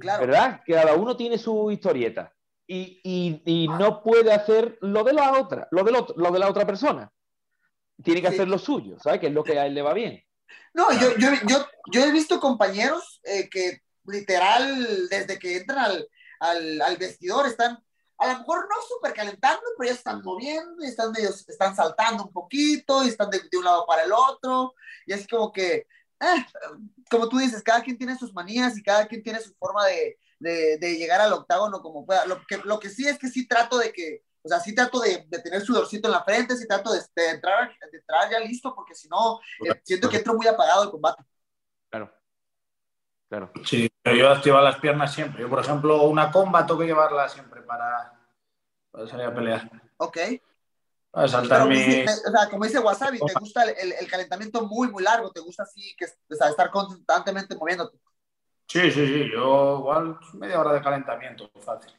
claro. ¿verdad? Cada uno tiene su historieta. Y, y, y, no puede hacer lo de la otra, lo, del otro, lo de la otra persona. Tiene que sí. hacer lo suyo, ¿sabes? Que es lo que a él le va bien. No, yo, yo, yo, yo he visto compañeros eh, que literal, desde que entran al, al, al, vestidor, están a lo mejor no súper calentando, pero ya están moviendo, y están, medio, están saltando un poquito, y están de, de, un lado para el otro, y así como que, eh, como tú dices, cada quien tiene sus manías y cada quien tiene su forma de, de, de, llegar al octágono como pueda. Lo que, lo que sí es que sí trato de que, o sea, sí trato de, de tener sudorcito en la frente, sí trato de, de entrar, de entrar ya listo, porque si no, eh, siento que entro muy apagado el combate. Claro. Claro. Sí, yo activo las piernas siempre. Yo, por ejemplo, una comba tengo que llevarla siempre para, para salir a pelear. Ok. Para saltar mi... Dice, o sea, como dice Wasabi, te gusta el, el, calentamiento muy, muy largo, te gusta así, que, o sea, estar constantemente moviéndote. Sí, sí, sí, yo igual media hora de calentamiento, fácil.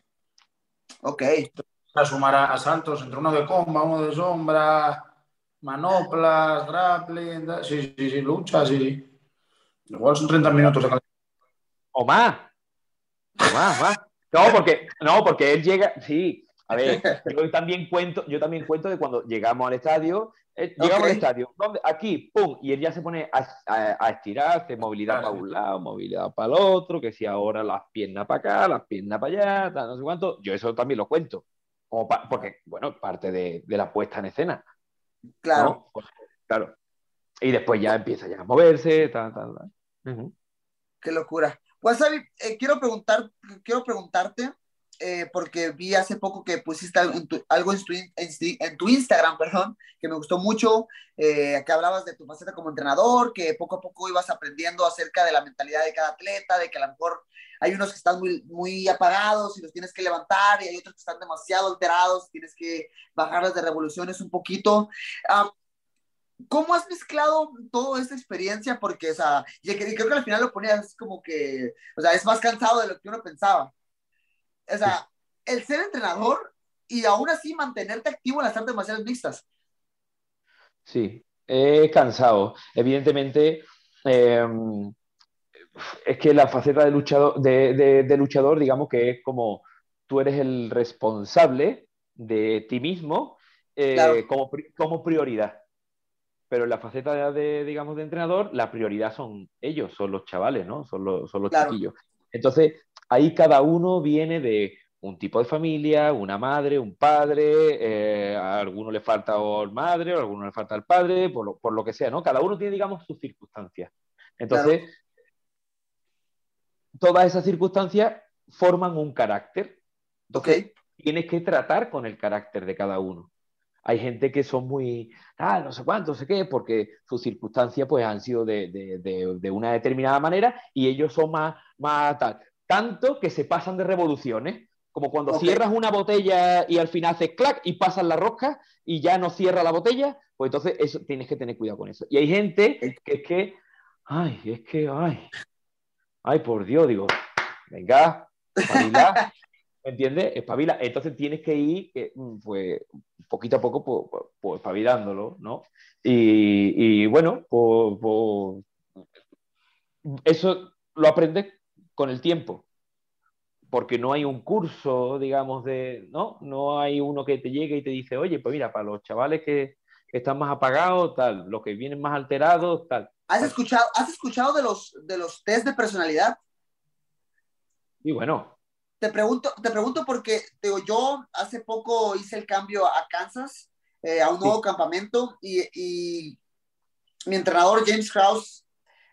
Ok. A sumar a, a saltos entre uno de comba, uno de sombra, manoplas, grappling, sí, sí, sí, lucha, sí. Igual son 30 minutos de calentamiento. O más. O más, más. No, porque, no, porque él llega, sí, a ver, yo también cuento, yo también cuento de cuando llegamos al estadio, eh, llegamos okay. al estadio, ¿dónde? Aquí, pum, y él ya se pone a, a, a estirar, hace movilidad claro. para un lado, movilidad para el otro, que si ahora las piernas para acá, las piernas para allá, tal, no sé cuánto, yo eso también lo cuento, como pa, porque, bueno, parte de, de, la puesta en escena. Claro. ¿no? Claro. Y después ya empieza ya a moverse, tal, tal, tal. Uh -huh. Qué locura. Wasabi, eh, quiero, preguntar, quiero preguntarte, eh, porque vi hace poco que pusiste en tu, algo en, tu, en, en tu, Instagram, perdón, que me gustó mucho, eh, que hablabas de tu faceta como entrenador, que poco a poco ibas aprendiendo acerca de la mentalidad de cada atleta, de que a lo mejor hay unos que están muy, muy apagados y los tienes que levantar, y hay otros que están demasiado alterados, tienes que bajarlas de revoluciones un poquito. ¿Cómo has mezclado toda esta experiencia? Porque, o sea, y creo que al final lo ponías como que, o sea, es más cansado de lo que uno pensaba. O sea, el ser entrenador y aún así mantenerte activo en las artes marciales mixtas. Sí, es cansado. Evidentemente, eh, es que la faceta de luchador, de, de, de luchador, digamos que es como tú eres el responsable de ti mismo eh, Claro. como, como prioridad. pero en la faceta de, digamos, de entrenador, la prioridad son ellos, son los chavales, ¿no? Son los, son los chiquillos. Entonces, ahí cada uno viene de un tipo de familia, una madre, un padre, eh, a alguno le falta o madre, a alguno le falta el padre, por lo, por lo, que sea, ¿no? Cada uno tiene, digamos, sus circunstancias. Entonces, todas esas circunstancias forman un carácter. Entonces, tienes que tratar con el carácter de cada uno. Hay gente que son muy, ah, no sé cuánto, no sé qué, porque sus circunstancias pues han sido de, de, de, una determinada manera y ellos son más, más tal. Tanto que se pasan de revoluciones, como cuando cierras una botella y al final haces clac y pasas la rosca y ya no cierra la botella, pues entonces eso, tienes que tener cuidado con eso. Y hay gente que es que, ay, es que, ay, ay, por Dios, digo, venga, espabila, ¿me entiendes? Espabila. Entonces tienes que ir, mm, pues, poquito a poco, pues, pues espabilándolo, ¿no? Y, y bueno, pues, pues, eso lo aprendes con el tiempo, porque no hay un curso, digamos, de, ¿no? No hay uno que te llegue y te dice, oye, pues mira, para los chavales que, que están más apagados, tal, los que vienen más alterados, tal. ¿Has escuchado, ¿has escuchado de, los, de los test de personalidad? Y bueno. Te pregunto, te pregunto porque digo, yo hace poco hice el cambio a Kansas, eh, a un nuevo campamento, y, y, mi entrenador James Krause,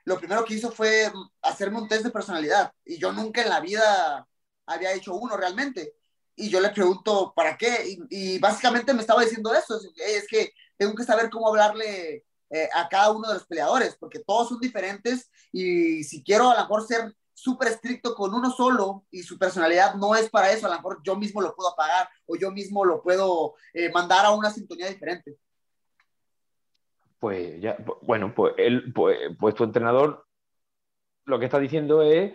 lo primero que hizo fue hacerme un test de personalidad, y yo nunca en la vida había hecho uno realmente. Y yo le pregunto, ¿para qué? Y, básicamente me estaba diciendo eso, es, es que tengo que saber cómo hablarle eh, a cada uno de los peleadores, porque todos son diferentes y si quiero a lo mejor ser súper estricto con uno solo y su personalidad no es para eso, a lo mejor yo mismo lo puedo apagar o yo mismo lo puedo eh, mandar a una sintonía diferente. Pues ya, bueno, pues, él, pues, pues tu entrenador lo que está diciendo es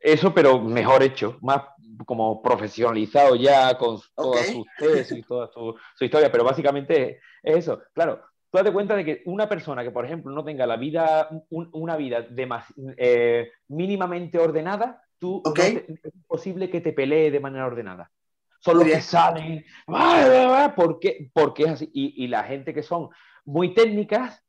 eso, pero mejor hecho, más como profesionalizado ya con todas sus tesis y toda su, su, historia, pero básicamente es eso. Claro, tú das cuenta de que una persona que, por ejemplo, no tenga la vida, un, una vida eh, mínimamente ordenada, tú okay. no te, es imposible que te pelee de manera ordenada. Son los que salen, porque, porque es así. Y, y, la gente que son muy técnicas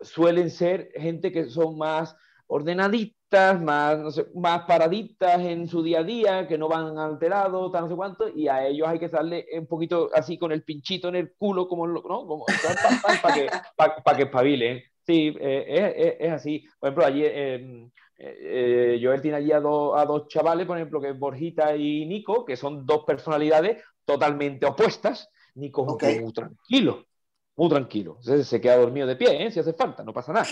suelen ser gente que son más ordenaditas, más, no sé, más paraditas en su día a día, que no van alterados, tal, no sé cuánto, y a ellos hay que darle un poquito así con el pinchito en el culo, como, ¿no? como para que, pa, pa que espabilen. Sí, eh, es, es, así. Por ejemplo, allí eh, eh, Joel tiene allí a, do, a, dos chavales, por ejemplo, que es Borjita y Nico, que son dos personalidades totalmente opuestas. Nico es okay. muy tranquilo, muy tranquilo. Se, se queda dormido de pie, ¿eh? si hace falta, no pasa nada.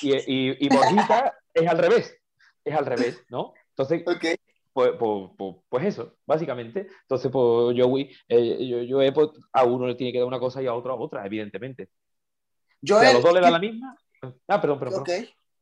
Y, y, y Borjita es al revés, es al revés, ¿no? Entonces, okay. pues, pues, pues, pues, eso, básicamente. Entonces, pues Joey, eh, yo, yo pues, a uno le tiene que dar una cosa y a otro a otra, evidentemente. Yo si a los dos le da la misma. Ah, perdón, perdón. Ok,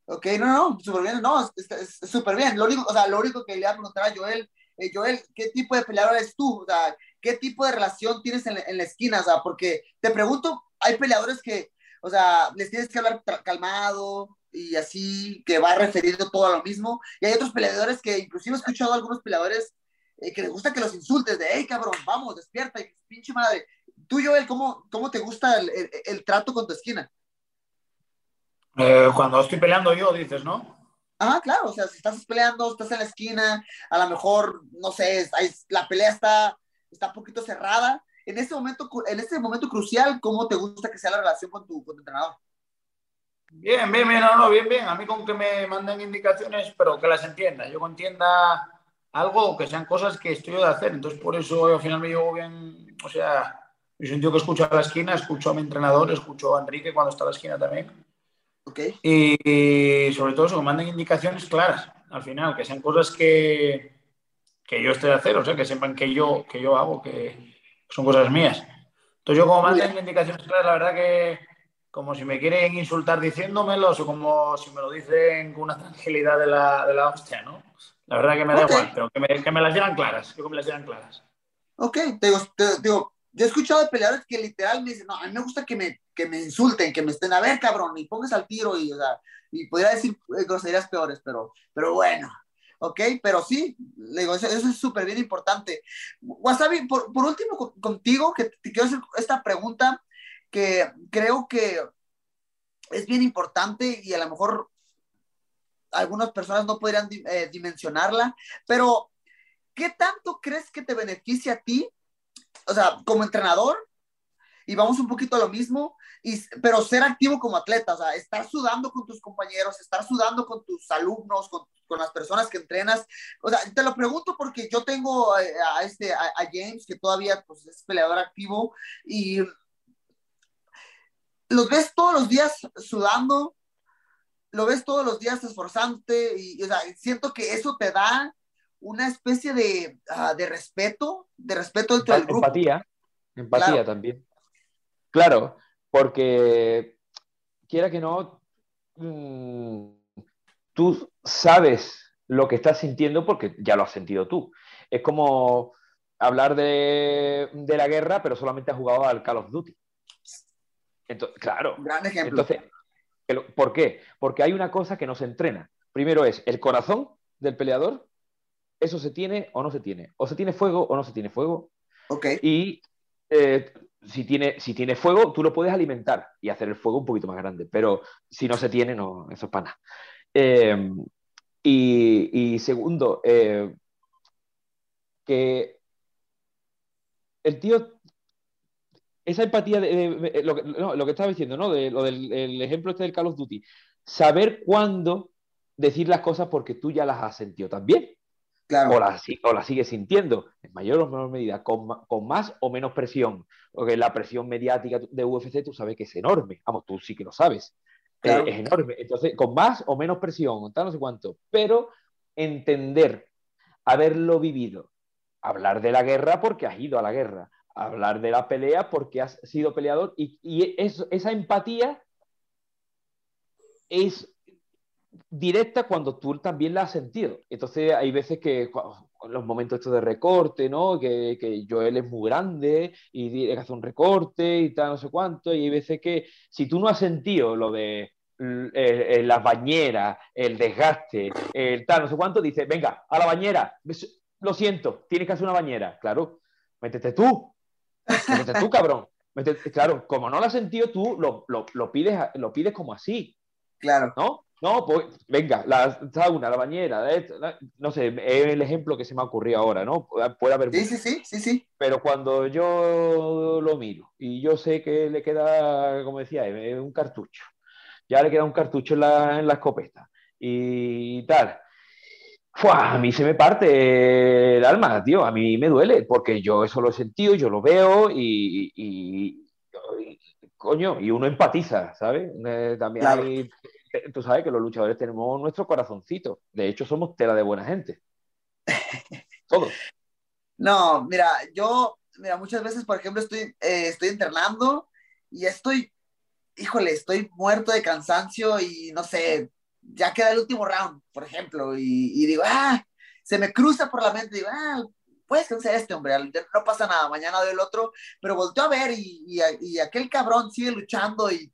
ok, no, no, súper bien, no, es súper bien. Lo único, o sea, lo único que le voy a preguntar a Joel, eh, Joel, ¿qué tipo de peleador eres tú? O sea, ¿qué tipo de relación tienes en, en la esquina? O sea, porque te pregunto, hay peleadores que, o sea, les tienes que hablar calmado, y así que va referido todo a lo mismo. Y hay otros peleadores que inclusive he escuchado a algunos peleadores eh, que les gusta que los insultes de, hey cabrón, vamos, despierta, y pinche madre. Tú, Joel, ¿cómo, cómo te gusta el, el, el trato con tu esquina? Eh, cuando estoy peleando yo, dices, ¿no? Ah, claro, o sea, si estás peleando, estás en la esquina, a lo mejor, no sé, hay, la pelea está, está un poquito cerrada. En este momento, en este momento crucial, ¿cómo te gusta que sea la relación con tu, con tu entrenador? Bien, bien, bien, no, no, bien, bien. A mí con que me manden indicaciones, pero que las entienda. Yo entienda algo que sean cosas que estoy de hacer. Entonces, por eso al final me llevo bien. O sea, yo soy un tío que escucho a la esquina, escucho a mi entrenador, escucho a Enrique cuando está a la esquina también. Okay. Y, y, sobre todo eso, que manden indicaciones claras al final, que sean cosas que, que yo estoy de hacer, o sea, que sepan que yo, que yo hago, que son cosas mías. Entonces, yo como manden indicaciones claras, la verdad que como si me quieren insultar diciéndomelo o como si me lo dicen con una tranquilidad de la, de la hostia, ¿no? La verdad que me da okay. igual, pero que me, que me, las digan claras, que me las digan claras. Ok, te digo, te digo, yo he escuchado de peleadores que literal me dicen, no, a mí me gusta que me, que me insulten, que me estén a ver, cabrón, y pongas al tiro y, o sea, y podría decir groserías peores, pero, pero bueno, ok, pero sí, le digo, eso, es súper bien importante. Wasabi, por, por último, contigo, que te quiero hacer esta pregunta, que creo que es bien importante y a lo mejor algunas personas no podrían eh, dimensionarla, pero ¿qué tanto crees que te beneficia a ti? O sea, como entrenador, y vamos un poquito a lo mismo, y, pero ser activo como atleta, o sea, estar sudando con tus compañeros, estar sudando con tus alumnos, con, con las personas que entrenas. O sea, te lo pregunto porque yo tengo a, este, a, James, que todavía pues, es peleador activo, y los ves todos los días sudando, lo ves todos los días esforzándote, y, o sea, siento que eso te da una especie de, uh, de respeto, de respeto dentro del grupo. Empatía, empatía claro. también. Claro, porque quiera que no, mmm, tú sabes lo que estás sintiendo porque ya lo has sentido tú. Es como hablar de, de la guerra, pero solamente has jugado al Call of Duty. Entonces, claro. Gran ejemplo. Entonces, ¿por qué? Porque hay una cosa que no se entrena. Primero es el corazón del peleador. Eso se tiene o no se tiene. O se tiene fuego o no se tiene fuego. Ok. Y eh, si tiene, si tiene fuego, tú lo puedes alimentar y hacer el fuego un poquito más grande. Pero si no se tiene, no, eso es para nada. Eh, y, segundo, eh, que el tío, esa empatía, de, lo, que, no, estaba diciendo, ¿no? De, lo del el ejemplo este del Call of Duty, saber cuándo decir las cosas porque tú ya las has sentido también. Claro. O, la, o la sigues sintiendo, en mayor o menor medida, con, con, más o menos presión. Porque la presión mediática de UFC tú sabes que es enorme. Vamos, tú sí que lo sabes. Claro. Eh, es enorme. Entonces, con más o menos presión, tal, no sé cuánto. Pero entender, haberlo vivido, hablar de la guerra porque has ido a la guerra, hablar de la pelea porque has sido peleador y, esa empatía es directa cuando tú también la has sentido. Entonces hay veces que los momentos estos de recorte, ¿no? Que, que Joel es muy grande y tiene que hacer un recorte y tal, no sé cuánto, y hay veces que si tú no has sentido lo de eh, las bañeras, el desgaste, el tal, no sé cuánto, dices, venga, a la bañera, lo siento, tienes que hacer una bañera, claro, métete tú, métete tú, cabrón. Métete, claro, como no lo has sentido tú, lo, lo, lo, pides, lo pides como así. Claro. ¿No? No, pues venga, la sauna, la bañera, la, no sé, es el ejemplo que se me ha ocurrido ahora, ¿no? Puede haber. Sí, sí, sí, sí, sí. Pero cuando yo lo miro y yo sé que le queda, como decía, un cartucho, ya le queda un cartucho en la, en la escopeta y tal. ¡Fua! A mí se me parte el alma, tío, a mí me duele, porque yo eso lo he sentido, yo lo veo y, y, y coño, y uno empatiza, ¿sabes? Eh, también claro. hay tú sabes que los luchadores tenemos nuestro corazoncito. De hecho, somos tela de buena gente. Todos. No, mira, yo, mira, muchas veces, por ejemplo, estoy, eh, estoy entrenando y estoy, híjole, estoy muerto de cansancio y no sé, ya queda el último round, por ejemplo, y, y digo, ah, se me cruza por la mente, digo, ah, puedes cansar este hombre, no pasa nada, mañana doy el otro, pero volteo a ver y, y, y aquel cabrón sigue luchando y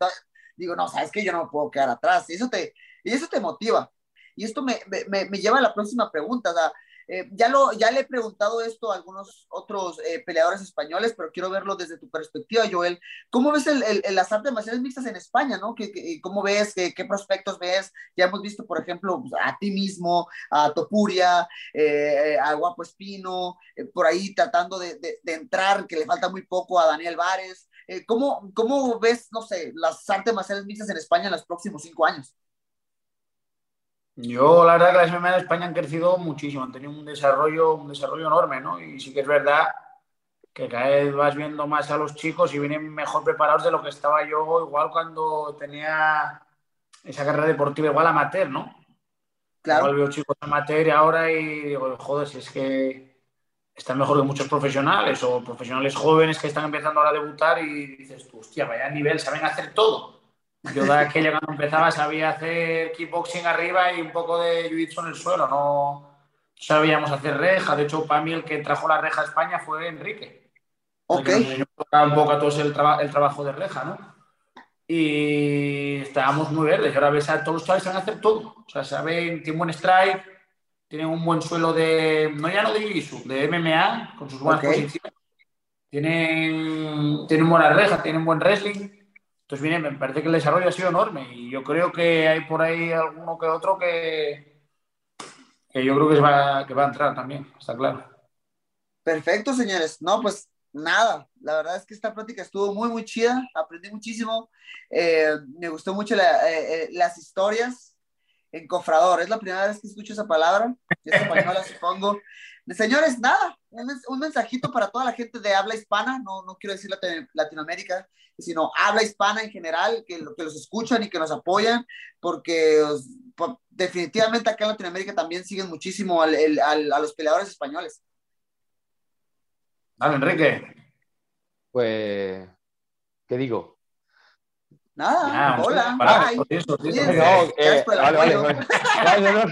digo, no, sabes que yo no me puedo quedar atrás. Y eso te, y eso te motiva. Y esto me, me, me lleva a la próxima pregunta. O sea, eh, ya, lo, ya le he preguntado esto a algunos otros eh, peleadores españoles, pero quiero verlo desde tu perspectiva, Joel. ¿Cómo ves el, el, las artes marciales mixtas en España? ¿no? ¿Qué, qué, cómo ves? Qué, ¿Qué, prospectos ves? Ya hemos visto, por ejemplo, pues, a ti mismo, a Topuria, eh, a Guapo Espino, eh, por ahí tratando de, de, de, entrar, que le falta muy poco a Daniel Vares. Eh, ¿cómo, ¿Cómo ves, no sé, las artes marciales mixtas en España en los próximos cinco años? Yo, la verdad que las MMA en España han crecido muchísimo, han tenido un desarrollo, un desarrollo enorme, ¿no? Y sí que es verdad que cada vez vas viendo más a los chicos y vienen mejor preparados de lo que estaba yo igual cuando tenía esa carrera deportiva igual amateur, ¿no? Claro. Igual veo chicos amateur ahora y digo, joder, si es que están mejor que muchos profesionales o profesionales jóvenes que están empezando ahora a debutar y dices, tú, hostia, vaya nivel, saben hacer todo. Yo de aquella cuando empezaba sabía hacer kickboxing arriba y un poco de jiu-jitsu en el suelo, no sabíamos hacer reja. De hecho, para mí el que trajo la reja a España fue Enrique. Ok. Un poco a todos el, traba el, trabajo de reja, ¿no? Y estábamos muy verdes. Y ahora ves a todos los chavales saben hacer todo. O sea, saben, tienen buen strike, tienen un buen suelo de, no ya no de de MMA, con sus buenas okay. posiciones. tienen, tienen buena reja, tienen buen wrestling. Entonces, viene, me parece que el desarrollo ha sido enorme y yo creo que hay por ahí alguno que otro que, que yo creo que va, que va a entrar también, está claro. Perfecto, señores. No, pues nada, la verdad es que esta práctica estuvo muy, muy chida, aprendí muchísimo, eh, me gustó mucho la, eh, eh, las historias, encofrador, es la primera vez que escucho esa palabra, es española supongo. Señores, nada, un, un, mensajito para toda la gente de habla hispana, no, no quiero decir Latinoamérica, sino habla hispana en general, que, que los escuchan y que nos apoyan, porque pues, definitivamente acá en Latinoamérica también siguen muchísimo al, el, al, a los peleadores españoles. Dale, Enrique. Pues, ¿qué digo? Nada, Ya, hola, para- bye. por eso, tío. Cuídense. No, eh, vale, vale, vale. No, no.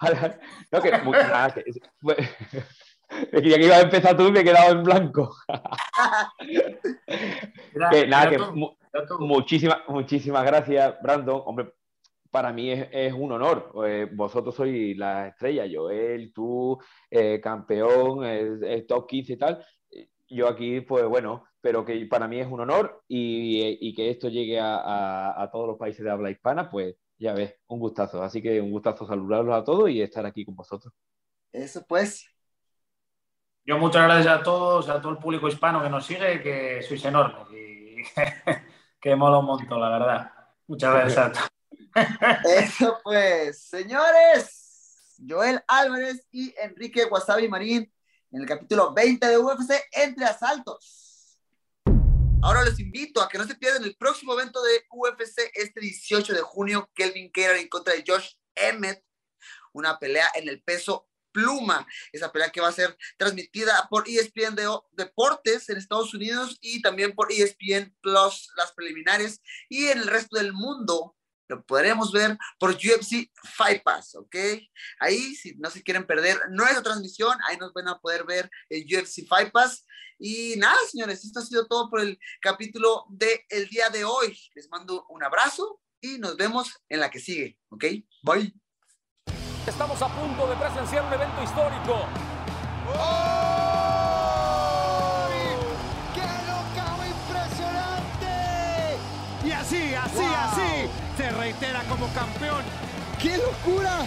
Vale, no, que, mu- nada, que- es que ya que iba a empezar tú y me he quedado en blanco. Que, nada, que mu- muchísimas, muchísimas gracias, Brandon. Hombre, para mí es, es un honor. Eh, vosotros sois la estrella, Joel, tú, eh, campeón, el, el top 15 y tal. Yo aquí, pues bueno, pero que para mí es un honor y, y que esto llegue a, a- a todos los países de habla hispana, pues ya ves, un gustazo. Así que un gustazo saludarlos a todos y estar aquí con vosotros. Eso pues, Yo muchas gracias a todos, a todo el público hispano que nos sigue, que sois enormes y que mola un montón, la verdad. Muchas gracias a todos. eso pues, señores, Joel Álvarez y Enrique Wasabi Marín en el capítulo 20 de UFC Entre Asaltos. Ahora les invito a que no se pierdan el próximo evento de UFC este 18 de junio, Kelvin Keller en contra de Josh Emmett, una pelea en el peso pluma, esa pelea que va a ser transmitida por ESPN de Deportes en Estados Unidos y también por ESPN Plus, las preliminares, y en el resto del mundo lo podremos ver por UFC Fight Pass, ¿ok? Ahí, si no se quieren perder nuestra transmisión, ahí nos van a poder ver el UFC Fight Pass. Y nada, señores, esto ha sido todo por el capítulo del el día de hoy. Les mando un abrazo y nos vemos en la que sigue, ¿ok? Bye. Estamos a punto de presenciar un evento histórico. ¡Qué knockout impresionante! Y así, así, Wow. así, se reitera como campeón. ¡Qué locura!